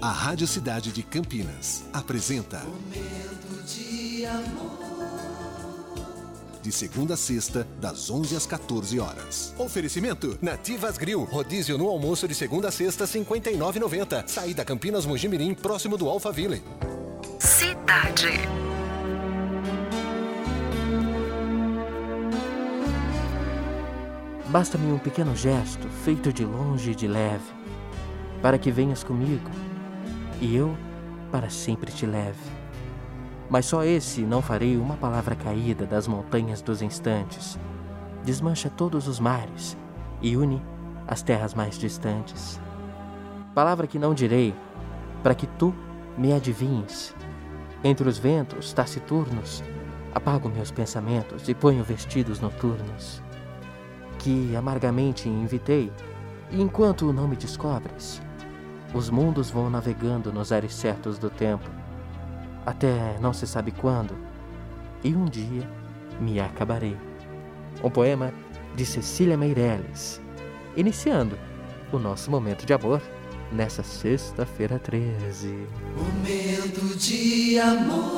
A Rádio Cidade de Campinas apresenta Momento de amor. De segunda a sexta, das 11 às 14 horas. Oferecimento Nativas Grill. Rodízio no almoço de segunda a sexta, R$ 59,90. Saída Campinas Mojimirim, próximo do Alphaville. Cidade. Basta-me um pequeno gesto, feito de longe e de leve, para que venhas comigo e eu para sempre te leve. Mas só esse não farei uma palavra caída das montanhas dos instantes. Desmancha todos os mares e une as terras mais distantes. Palavra que não direi, para que tu me adivinhes. Entre os ventos taciturnos, apago meus pensamentos e ponho vestidos noturnos que amargamente invitei, e enquanto não me descobres, os mundos vão navegando nos ares certos do tempo, até não se sabe quando, e um dia me acabarei. Um poema de Cecília Meirelles, iniciando o nosso momento de amor nessa sexta-feira 13. Momento de amor.